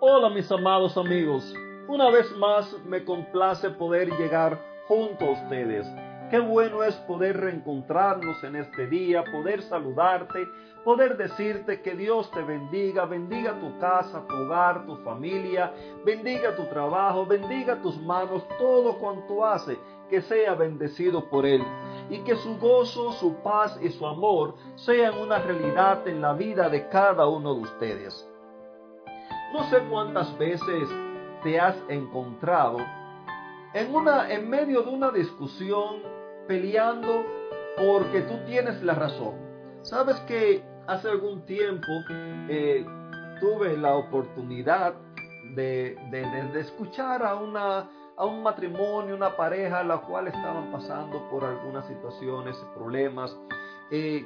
Hola mis amados amigos, una vez más me complace poder llegar junto a ustedes. Qué bueno es poder reencontrarnos en este día, poder saludarte, poder decirte que Dios te bendiga, bendiga tu casa, tu hogar, tu familia, bendiga tu trabajo, bendiga tus manos, todo cuanto hace, que sea bendecido por Él. Y que su gozo, su paz y su amor sean una realidad en la vida de cada uno de ustedes. No sé cuántas veces te has encontrado en, una, en medio de una discusión peleando porque tú tienes la razón. Sabes que hace algún tiempo eh, tuve la oportunidad de, de, escuchar a, una, a un matrimonio, una pareja, la cual estaban pasando por algunas situaciones, problemas. Eh,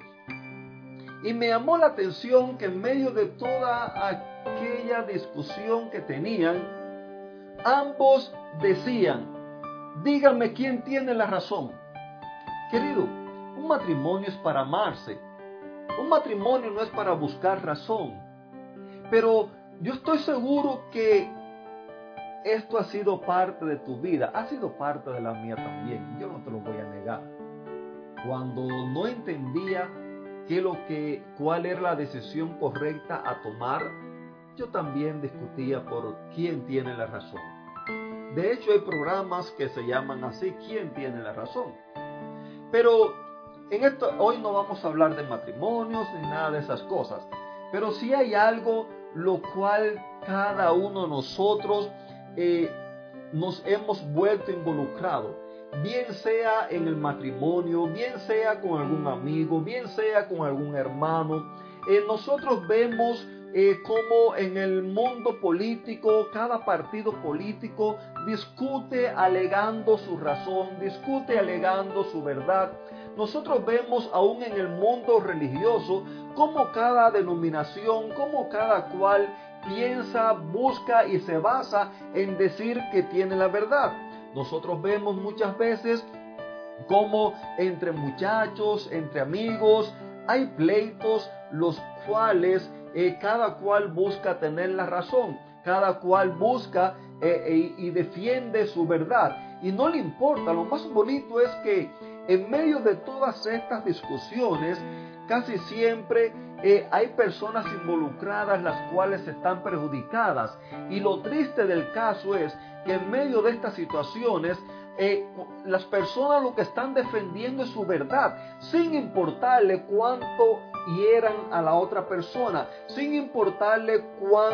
y me llamó la atención que en medio de toda aquella discusión que tenían, ambos decían, dígame quién tiene la razón. Querido, un matrimonio es para amarse. Un matrimonio no es para buscar razón. Pero yo estoy seguro que esto ha sido parte de tu vida, ha sido parte de la mía también. Yo no te lo voy a negar. Cuando no entendía qué lo que, cuál era la decisión correcta a tomar, yo también discutía por quién tiene la razón. De hecho, hay programas que se llaman así, ¿quién tiene la razón? Pero en esto, hoy no vamos a hablar de matrimonios ni nada de esas cosas. Pero sí hay algo lo cual cada uno de nosotros eh, nos hemos vuelto involucrado bien sea en el matrimonio, bien sea con algún amigo, bien sea con algún hermano. Eh, nosotros vemos eh, cómo en el mundo político, cada partido político discute alegando su razón, discute alegando su verdad. Nosotros vemos aún en el mundo religioso cómo cada denominación, cómo cada cual piensa, busca y se basa en decir que tiene la verdad. Nosotros vemos muchas veces como entre muchachos, entre amigos, hay pleitos los cuales eh, cada cual busca tener la razón, cada cual busca eh, eh, y defiende su verdad. Y no le importa, lo más bonito es que en medio de todas estas discusiones, casi siempre hay personas involucradas las cuales están perjudicadas. Y lo triste del caso es que en medio de estas situaciones eh, las personas lo que están defendiendo es su verdad, sin importarle cuánto hieran a la otra persona, sin importarle cuán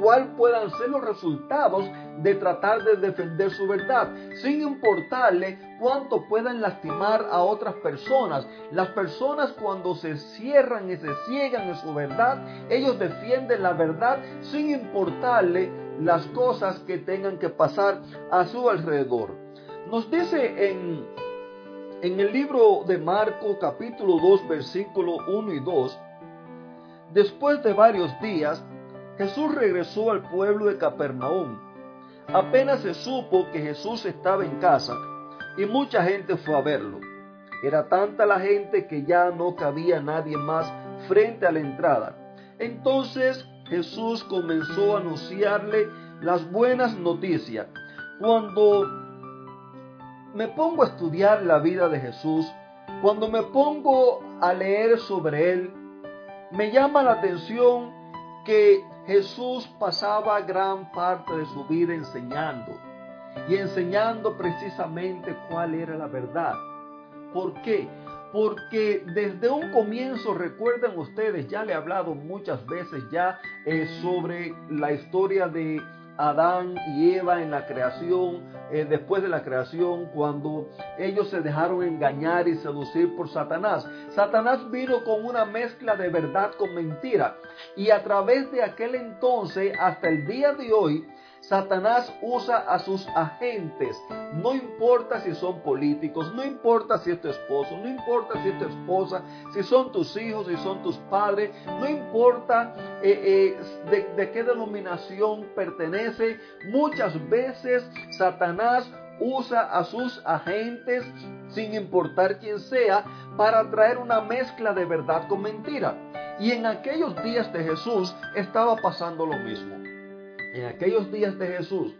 cuál puedan ser los resultados de tratar de defender su verdad, sin importarle cuánto puedan lastimar a otras personas. Las personas cuando se cierran y se ciegan en su verdad, ellos defienden la verdad sin importarle las cosas que tengan que pasar a su alrededor. Nos dice en, en el libro de Marco capítulo 2 versículo 1 y 2, después de varios días, Jesús regresó al pueblo de Capernaum. Apenas se supo que Jesús estaba en casa y mucha gente fue a verlo. Era tanta la gente que ya no cabía nadie más frente a la entrada. Entonces Jesús comenzó a anunciarle las buenas noticias. Cuando me pongo a estudiar la vida de Jesús, cuando me pongo a leer sobre él, me llama la atención que Jesús pasaba gran parte de su vida enseñando y enseñando precisamente cuál era la verdad. ¿Por qué? Porque desde un comienzo, recuerden ustedes, ya le he hablado muchas veces ya eh, sobre la historia de Adán y Eva en la creación, eh, después de la creación, cuando ellos se dejaron engañar y seducir por Satanás. Satanás vino con una mezcla de verdad con mentira. Y a través de aquel entonces, hasta el día de hoy, Satanás usa a sus agentes. No importa si son políticos, no importa si es tu esposo, no importa si es tu esposa, si son tus hijos, si son tus padres, no importa eh, eh, de qué denominación pertenece. Muchas veces Satanás usa a sus agentes, sin importar quién sea, para traer una mezcla de verdad con mentira. Y en aquellos días de Jesús estaba pasando lo mismo. En aquellos días de Jesús,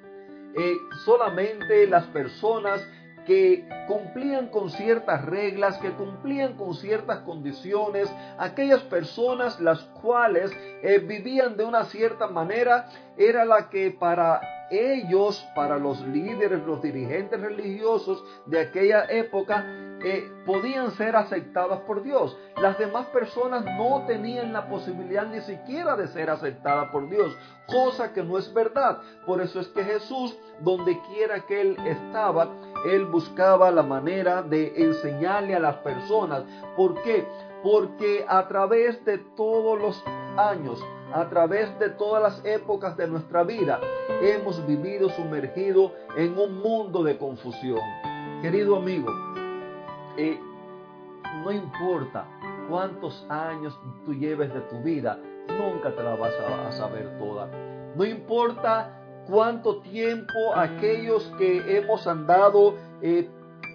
eh, solamente las personas que cumplían con ciertas reglas, que cumplían con ciertas condiciones, aquellas personas las cuales eh, vivían de una cierta manera, era la que para ellos, para los líderes, los dirigentes religiosos de aquella época, eh, podían ser aceptadas por Dios. Las demás personas no tenían la posibilidad ni siquiera de ser aceptadas por Dios, cosa que no es verdad. Por eso es que Jesús, donde quiera que él estaba, él buscaba la manera de enseñarle a las personas. ¿Por qué? Porque a través de todos los años, a través de todas las épocas de nuestra vida, hemos vivido sumergido en un mundo de confusión. Querido amigo, no importa cuántos años tú lleves de tu vida, nunca te la vas a, saber toda. No importa cuánto tiempo aquellos que hemos andado eh,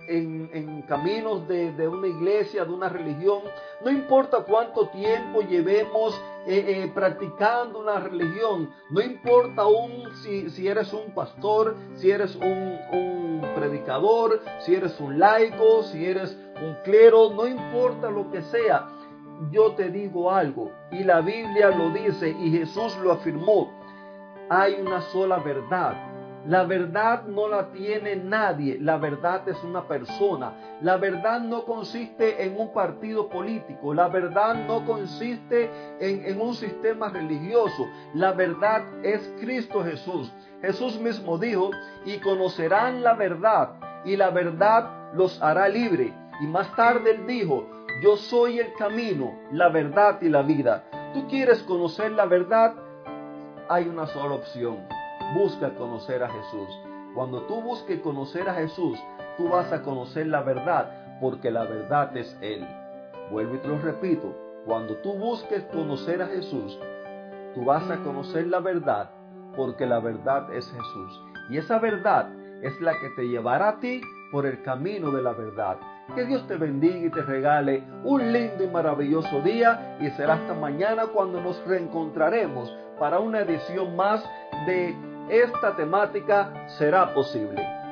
en, caminos de, una iglesia, de una religión, no importa cuánto tiempo llevemos eh, eh, practicando una religión, no importa aún si, eres un pastor, si eres un, un predicador, si eres un laico, si eres un clero, no importa lo que sea, yo te digo algo, y la Biblia lo dice y Jesús lo afirmó, hay una sola verdad la verdad no la tiene nadie, la verdad es una persona. La verdad no consiste en un partido político, la verdad no consiste en, un sistema religioso, la verdad es Cristo Jesús. Jesús mismo dijo, y conocerán la verdad, y la verdad los hará libre. Y más tarde él dijo, yo soy el camino, la verdad y la vida. ¿Tú quieres conocer la verdad? Hay una sola opción busca conocer a Jesús. Cuando tú busques conocer a Jesús, tú vas a conocer la verdad, porque la verdad es Él. Vuelvo y te lo repito, cuando tú busques conocer a Jesús, tú vas a conocer la verdad, porque la verdad es Jesús. Y esa verdad es la que te llevará a ti por el camino de la verdad. Que Dios te bendiga y te regale un lindo y maravilloso día y será hasta mañana cuando nos reencontraremos para una edición más de esta temática será posible.